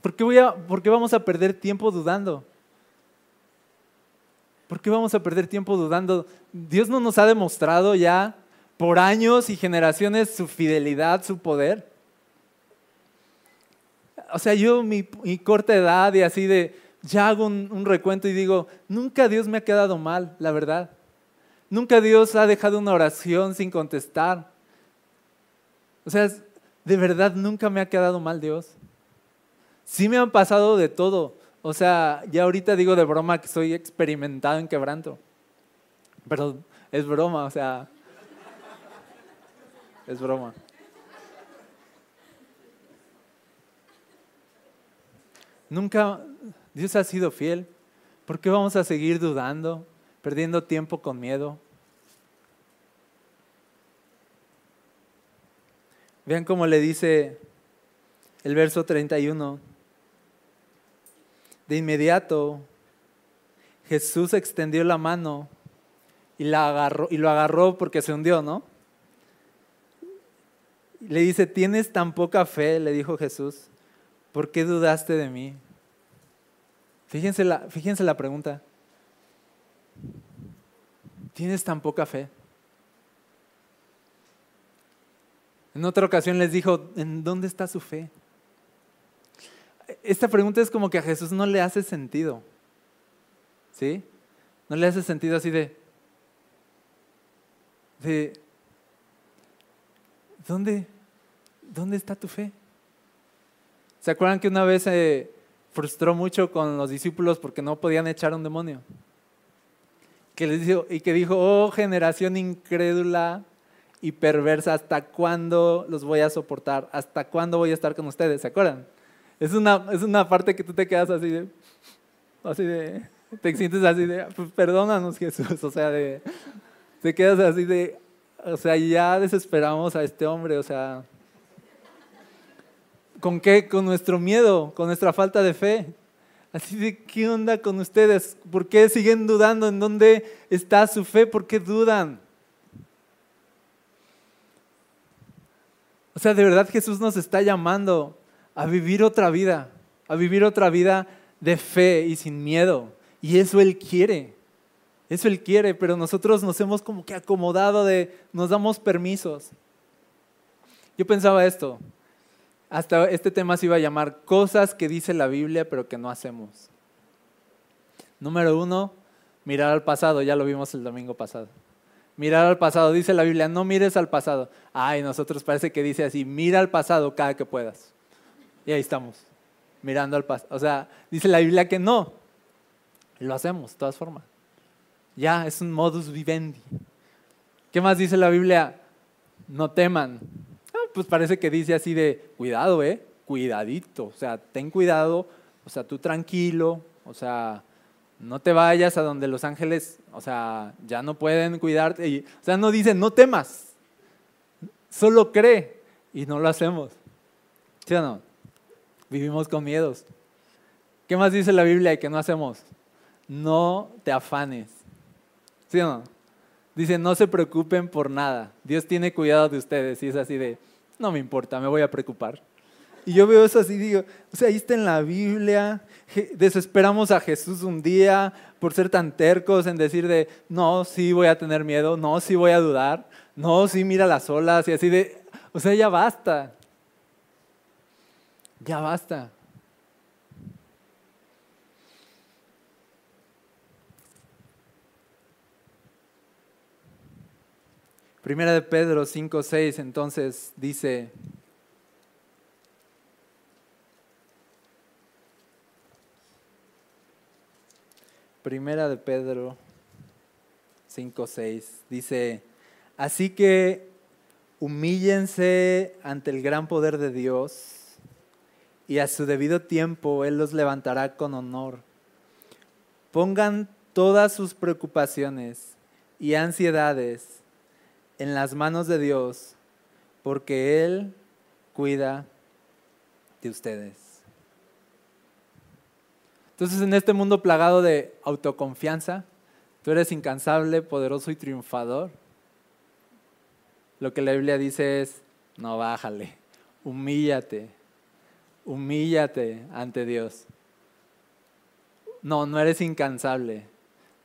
¿por qué, voy a, ¿por qué vamos a perder tiempo dudando? ¿Por qué vamos a perder tiempo dudando? Dios no nos ha demostrado ya por años y generaciones su fidelidad, su poder. O sea, yo mi, corta edad y así de, ya hago un, recuento y digo, nunca Dios me ha quedado mal, la verdad. Nunca Dios ha dejado una oración sin contestar. O sea, de verdad nunca me ha quedado mal Dios. Sí me han pasado de todo. O sea, ya ahorita digo de broma que soy experimentado en quebranto. Pero es broma, o sea, es broma. Nunca, Dios ha sido fiel. ¿Por qué vamos a seguir dudando, perdiendo tiempo con miedo? Vean cómo le dice el verso 31. De inmediato, Jesús extendió la mano y, la agarró, y lo agarró porque se hundió, ¿no? Le dice, tienes tan poca fe, le dijo Jesús, ¿por qué dudaste de mí? Fíjense la, fíjense la pregunta. ¿Tienes tan poca fe? En otra ocasión les dijo, ¿en dónde está su fe? Esta pregunta es como que a Jesús no le hace sentido. ¿Sí? No le hace sentido así de, de ¿dónde, ¿dónde está tu fe? ¿Se acuerdan que una vez eh, frustró mucho con los discípulos porque no podían echar un demonio? Que les dijo, y que dijo, oh generación incrédula y perversa, ¿hasta cuándo los voy a soportar? ¿Hasta cuándo voy a estar con ustedes? ¿Se acuerdan? Es una, es una parte que tú te quedas así de, así de, te sientes así de, pues perdónanos Jesús, o sea, de, te quedas así de, o sea, ya desesperamos a este hombre, o sea, ¿con qué? Con nuestro miedo, con nuestra falta de fe. Así de, ¿qué onda con ustedes? ¿Por qué siguen dudando? ¿En dónde está su fe? ¿Por qué dudan? O sea, de verdad Jesús nos está llamando a vivir otra vida, a vivir otra vida de fe y sin miedo. Y eso Él quiere. Eso Él quiere, pero nosotros nos hemos como que acomodado de, nos damos permisos. Yo pensaba esto, hasta este tema se iba a llamar cosas que dice la Biblia pero que no hacemos. Número uno, mirar al pasado, ya lo vimos el domingo pasado. Mirar al pasado, dice la Biblia, no mires al pasado. Ay, nosotros parece que dice así, mira al pasado cada que puedas. Y ahí estamos, mirando al pasado. O sea, dice la Biblia que no. Lo hacemos, de todas formas. Ya, es un modus vivendi. ¿Qué más dice la Biblia? No teman. Pues parece que dice así de, cuidado, ¿eh? Cuidadito. O sea, ten cuidado. O sea, tú tranquilo. O sea, no te vayas a donde los ángeles, o sea, ya no pueden cuidarte. o sea, no dice, no temas. Solo cree. Y no lo hacemos. ¿Sí o no? Vivimos con miedos. ¿Qué más dice la Biblia y que no hacemos? No te afanes. ¿Sí o no? Dice, no se preocupen por nada. Dios tiene cuidado de ustedes. Y es así de, no me importa, me voy a preocupar. Y yo veo eso así digo, o sea, ahí está en la Biblia. Desesperamos a Jesús un día por ser tan tercos en decir de, no, sí voy a tener miedo, no, sí voy a dudar, no, sí mira las olas y así de, o sea, ya basta. Ya basta. Primera de Pedro 5, 6, entonces dice, Primera de Pedro 5, 6, dice, así que humíllense ante el gran poder de Dios y a su debido tiempo Él los levantará con honor. Pongan todas sus preocupaciones y ansiedades en las manos de Dios, porque Él cuida de ustedes. Entonces en este mundo plagado de autoconfianza, tú eres incansable, poderoso y triunfador. Lo que la Biblia dice es, no bájale, humíllate, humíllate ante Dios. No, no eres incansable,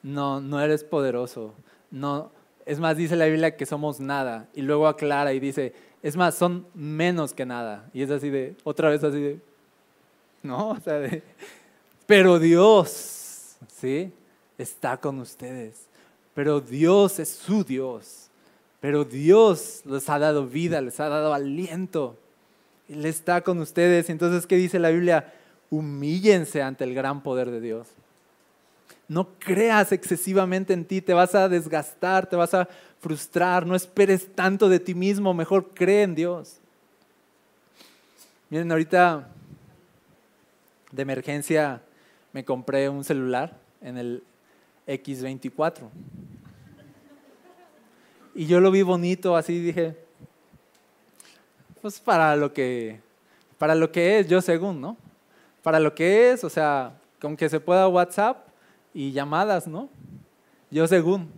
no, no eres poderoso, no, es más, dice la Biblia que somos nada, y luego aclara y dice, es más, son menos que nada. Y es así de, otra vez así de, no, o sea, de, pero Dios, ¿sí? Está con ustedes. Pero Dios es su Dios. Pero Dios les ha dado vida, les ha dado aliento. Él está con ustedes. Entonces, ¿qué dice la Biblia? Humíllense ante el gran poder de Dios. No creas excesivamente en ti, te vas a desgastar, te vas a frustrar, no esperes tanto de ti mismo, mejor cree en Dios. Miren, ahorita de emergencia me compré un celular en el X24. Y yo lo vi bonito, así dije, pues para lo que, para lo que es, yo según, ¿no? Para lo que es, o sea, con que se pueda WhatsApp y llamadas, ¿no? Yo según.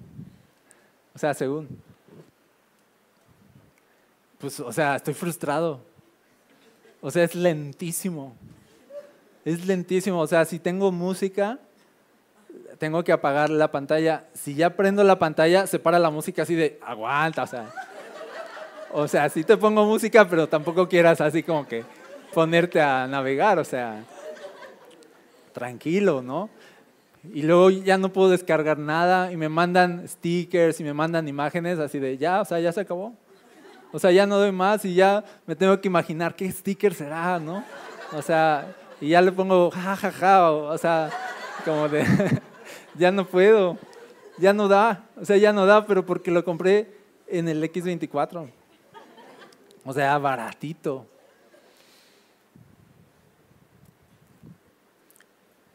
O sea, según. Pues, o sea, estoy frustrado. O sea, es lentísimo. Es lentísimo. O sea, si tengo música, tengo que apagar la pantalla. Si ya prendo la pantalla, se para la música así de aguanta. O sea, o sea, sí te pongo música, pero tampoco quieras así como que ponerte a navegar. O sea, tranquilo, ¿no? Y luego ya no puedo descargar nada y me mandan stickers y me mandan imágenes así de ya, o sea, ya se acabó. O sea, ya no doy más y ya me tengo que imaginar qué sticker será, ¿no? O sea, y ya le pongo ja, ja, ja, o, sea, como de, ya no puedo, ya no da, o sea, ya no da, pero porque lo compré en el X24. O sea, baratito.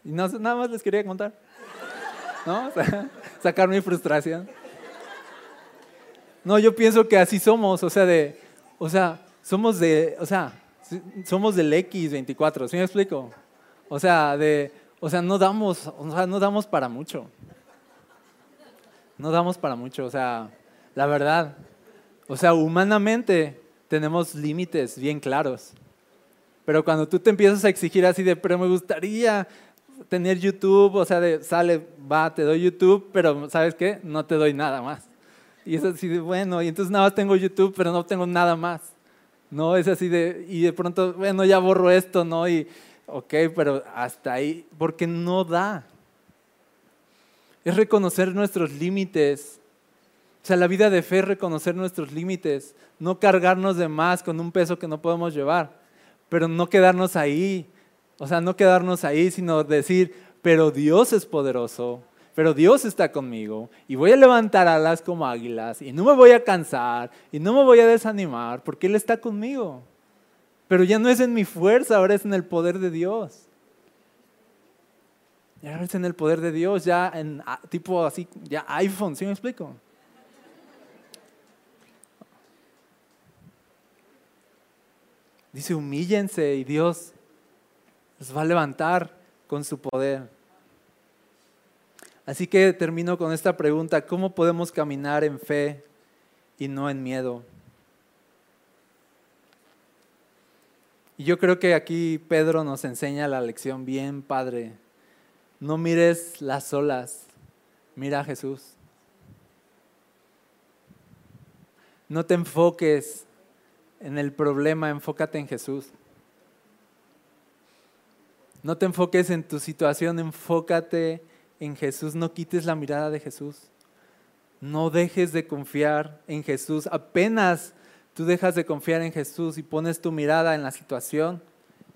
Y no, nada más les quería contar. ¿No? Sacar mi frustración. No, yo pienso que así somos, o sea, de, o sea, somos de, o sea, somos del X24, ¿sí me explico? O sea, de, o sea, no damos, o sea, no damos para mucho. No damos para mucho, o sea, la verdad. O sea, humanamente tenemos límites bien claros. Pero cuando tú te empiezas a exigir así de, pero me gustaría tener YouTube, o sea, de, sale, va, te doy YouTube, pero ¿sabes qué? No te doy nada más. Y es así de, bueno, y entonces nada más tengo YouTube, pero no tengo nada más. No, es así de, y de pronto, bueno, ya borro esto, ¿no? Y, ok, pero hasta ahí, porque no da. Es reconocer nuestros límites. O sea, la vida de fe es reconocer nuestros límites, no cargarnos de más con un peso que no podemos llevar, pero no quedarnos ahí. O sea, no quedarnos ahí, sino decir, pero Dios es poderoso, pero Dios está conmigo y voy a levantar alas como águilas y no me voy a cansar y no me voy a desanimar porque Él está conmigo. Pero ya no es en mi fuerza, ahora es en el poder de Dios. Ya ahora es en el poder de Dios, ya en ah, tipo así, ya iPhone, ¿sí me explico? Dice, humíllense y Dios los va a levantar con su poder. Así que termino con esta pregunta, ¿cómo podemos caminar en fe y no en miedo? Y yo creo que aquí Pedro nos enseña la lección bien, Padre. No mires las olas, mira a Jesús. No te enfoques en el problema, enfócate en Jesús. No te enfoques en tu situación, enfócate en Jesús, no quites la mirada de Jesús. No dejes de confiar en Jesús. Apenas tú dejas de confiar en Jesús y pones tu mirada en la situación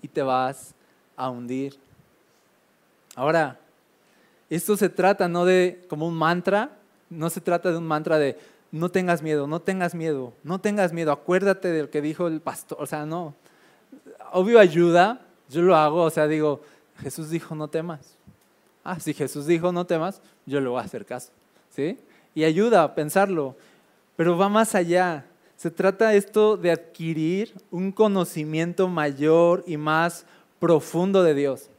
y te vas a hundir. Ahora, esto se trata no de como un mantra, no se trata de un mantra de no tengas miedo, no tengas miedo, no tengas miedo, acuérdate de lo que dijo el pastor, o sea, no. Obvio ayuda, yo lo hago, o sea, digo, Jesús dijo no temas. Ah, si Jesús dijo no temas, yo le voy a hacer caso. ¿Sí? Y ayuda a pensarlo. Pero va más allá. Se trata esto de adquirir un conocimiento mayor y más profundo de Dios.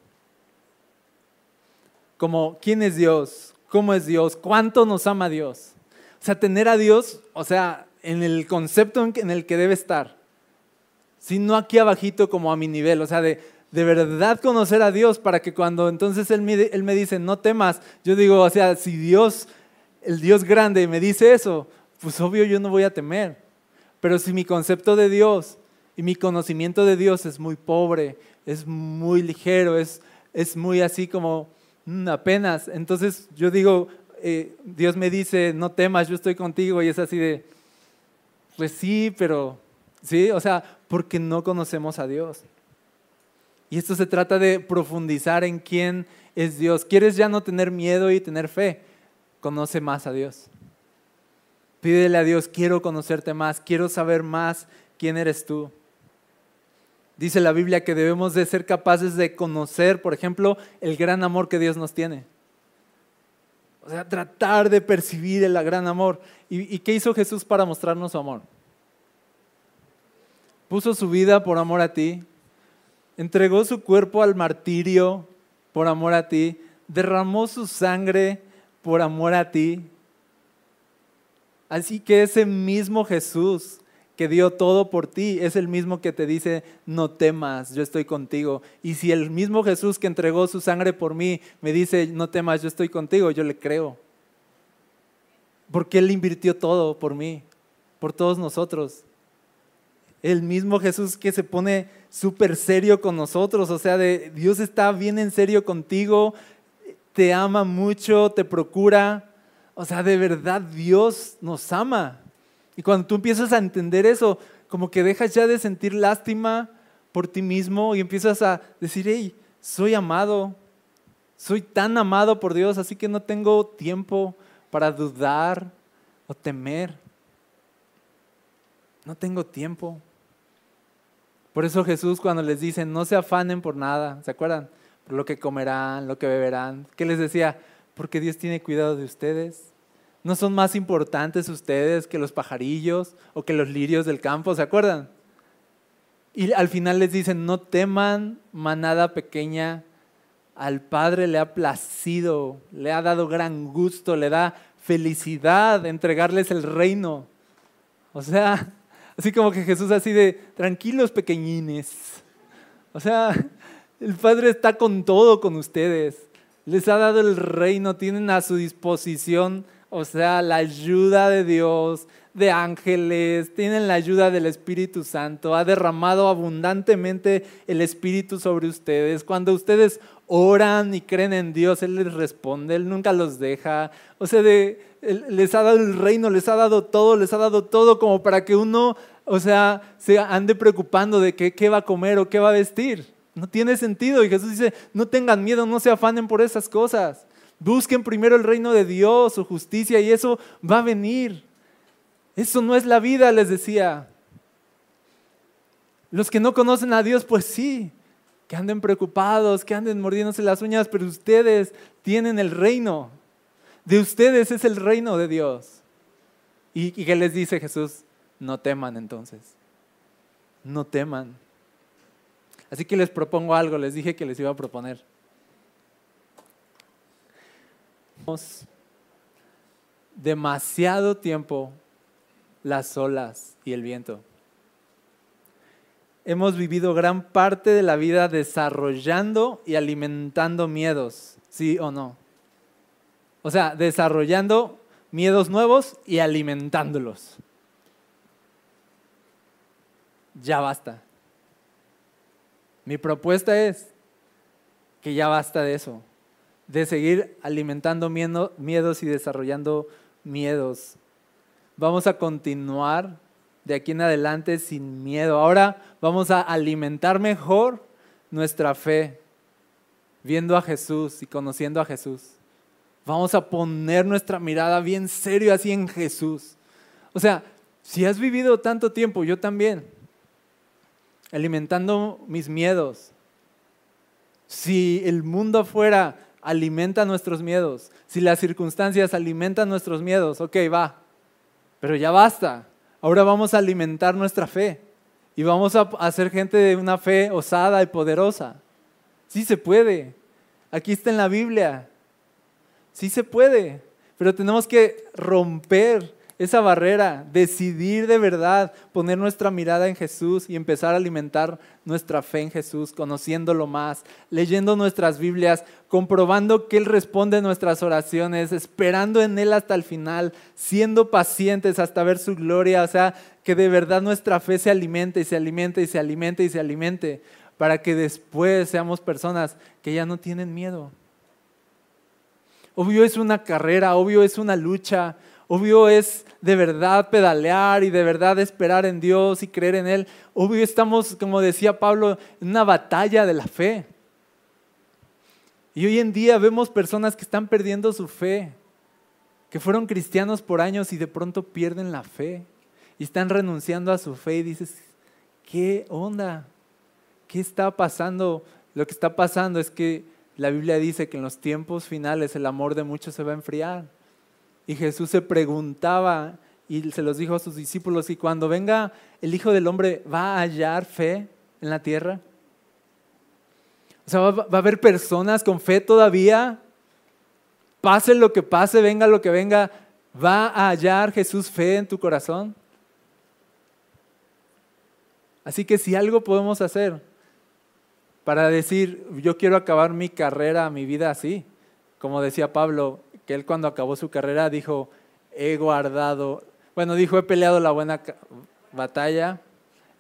Como quién es Dios, cómo es Dios, cuánto nos ama Dios. O sea, tener a Dios, o sea, en el concepto en el que debe estar. Si no aquí abajito como a mi nivel, o sea, de, de verdad conocer a Dios para que cuando entonces él me, él me dice, no temas, yo digo, o sea, si Dios, el Dios grande me dice eso, pues obvio yo no voy a temer. Pero si mi concepto de Dios y mi conocimiento de Dios es muy pobre, es muy ligero, es, es muy así como mm, apenas, entonces yo digo, eh, Dios me dice, no temas, yo estoy contigo y es así de, pues sí, pero, sí, o sea, porque no conocemos a Dios. Y esto se trata de profundizar en quién es Dios. ¿Quieres ya no tener miedo y tener fe? Conoce más a Dios. Pídele a Dios, quiero conocerte más, quiero saber más quién eres tú. Dice la Biblia que debemos de ser capaces de conocer, por ejemplo, el gran amor que Dios nos tiene. O sea, tratar de percibir el gran amor. ¿Y, qué hizo Jesús para mostrarnos su amor? Puso su vida por amor a ti, entregó su cuerpo al martirio por amor a ti, derramó su sangre por amor a ti. Así que ese mismo Jesús que dio todo por ti es el mismo que te dice, no temas, yo estoy contigo. Y si el mismo Jesús que entregó su sangre por mí me dice, no temas, yo estoy contigo, yo le creo. Porque Él invirtió todo por mí, por todos nosotros. El mismo Jesús que se pone súper serio con nosotros, o sea, de Dios está bien en serio contigo, te ama mucho, te procura, o sea, de verdad Dios nos ama. Y cuando tú empiezas a entender eso, como que dejas ya de sentir lástima por ti mismo y empiezas a decir, hey, soy amado, soy tan amado por Dios, así que no tengo tiempo para dudar o temer. No tengo tiempo. Por eso Jesús cuando les dice, no se afanen por nada, ¿se acuerdan? Por lo que comerán, lo que beberán. ¿Qué les decía? Porque Dios tiene cuidado de ustedes. ¿No son más importantes ustedes que los pajarillos o que los lirios del campo? ¿Se acuerdan? Y al final les dicen, no teman manada pequeña, al Padre le ha placido, le ha dado gran gusto, le da felicidad entregarles el reino. O sea, Así como que Jesús así de, tranquilos pequeñines. O sea, el Padre está con todo con ustedes. Les ha dado el reino, tienen a su disposición, o sea, la ayuda de Dios, de ángeles, tienen la ayuda del Espíritu Santo, ha derramado abundantemente el Espíritu sobre ustedes. Cuando ustedes oran y creen en Dios, Él les responde, Él nunca los deja. O sea, les ha dado el reino, les ha dado todo, les ha dado todo como para que uno, o sea, se ande preocupando de qué, qué va a comer o qué va a vestir. No tiene sentido. Y Jesús dice, no tengan miedo, no se afanen por esas cosas. Busquen primero el reino de Dios, su justicia, y eso va a venir. Eso no es la vida, les decía. Los que no conocen a Dios, pues sí, que anden preocupados, que anden mordiéndose las uñas, pero ustedes tienen el reino. De ustedes es el reino de Dios. ¿Y, qué les dice Jesús? No teman entonces. No teman. Así que les propongo algo, les dije que les iba a proponer. Demasiado tiempo las olas y el viento. Hemos vivido gran parte de la vida desarrollando y alimentando miedos, ¿sí o no? O sea, desarrollando miedos nuevos y alimentándolos. Ya basta. Mi propuesta es que ya basta de eso, de seguir alimentando miedos y desarrollando miedos vamos a continuar de aquí en adelante sin miedo. Ahora vamos a alimentar mejor nuestra fe, viendo a Jesús y conociendo a Jesús. Vamos a poner nuestra mirada bien serio así en Jesús. O sea, si has vivido tanto tiempo, yo también, alimentando mis miedos, si el mundo afuera alimenta nuestros miedos, si las circunstancias alimentan nuestros miedos, ok, va, pero ya basta. ahora vamos a alimentar nuestra fe y vamos a hacer gente de una fe osada y poderosa. Sí se puede. Aquí está en la Biblia. Sí se puede. Pero tenemos que romper esa barrera, decidir de verdad, poner nuestra mirada en Jesús y empezar a alimentar nuestra fe en Jesús, conociéndolo más, leyendo nuestras Biblias, comprobando que Él responde nuestras oraciones, esperando en Él hasta el final, siendo pacientes hasta ver su gloria, o sea, que de verdad nuestra fe se alimente y se alimente y se alimente y se alimente, para que después seamos personas que ya no tienen miedo. Obvio es una carrera, obvio es una lucha, Obvio es de verdad pedalear y de verdad esperar en Dios y creer en Él. Obvio estamos, como decía Pablo, en una batalla de la fe. Y hoy en día vemos personas que están perdiendo su fe, que fueron cristianos por años y de pronto pierden la fe y están renunciando a su fe y dices, ¿qué onda? ¿Qué está pasando? Lo que está pasando es que la Biblia dice que en los tiempos finales el amor de muchos se va a enfriar. Y Jesús se preguntaba y se los dijo a sus discípulos, ¿y cuando venga el Hijo del Hombre va a hallar fe en la tierra? O sea, ¿va, a haber personas con fe todavía? Pase lo que pase, venga lo que venga, ¿va a hallar Jesús fe en tu corazón? Así que si algo podemos hacer para decir, yo quiero acabar mi carrera, mi vida así, como decía Pablo, que él cuando acabó su carrera dijo, he guardado, bueno, dijo, he peleado la buena batalla,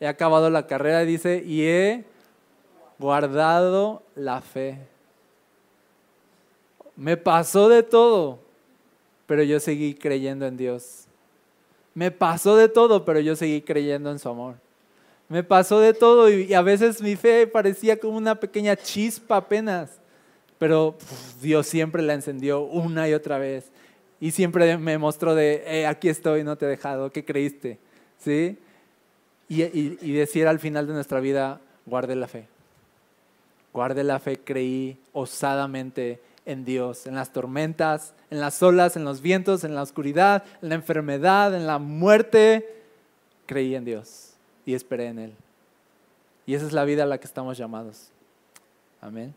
he acabado la carrera, dice, y he guardado la fe. Me pasó de todo, pero yo seguí creyendo en Dios. Me pasó de todo, pero yo seguí creyendo en su amor. Me pasó de todo y, a veces mi fe parecía como una pequeña chispa apenas pero Dios siempre la encendió una y otra vez. Y siempre me mostró de, eh, aquí estoy, no te he dejado, ¿qué creíste? ¿Sí? Y, y decir al final de nuestra vida, guarde la fe. Guarde la fe, creí osadamente en Dios, en las tormentas, en las olas, en los vientos, en la oscuridad, en la enfermedad, en la muerte. Creí en Dios y esperé en Él. Y esa es la vida a la que estamos llamados. Amén.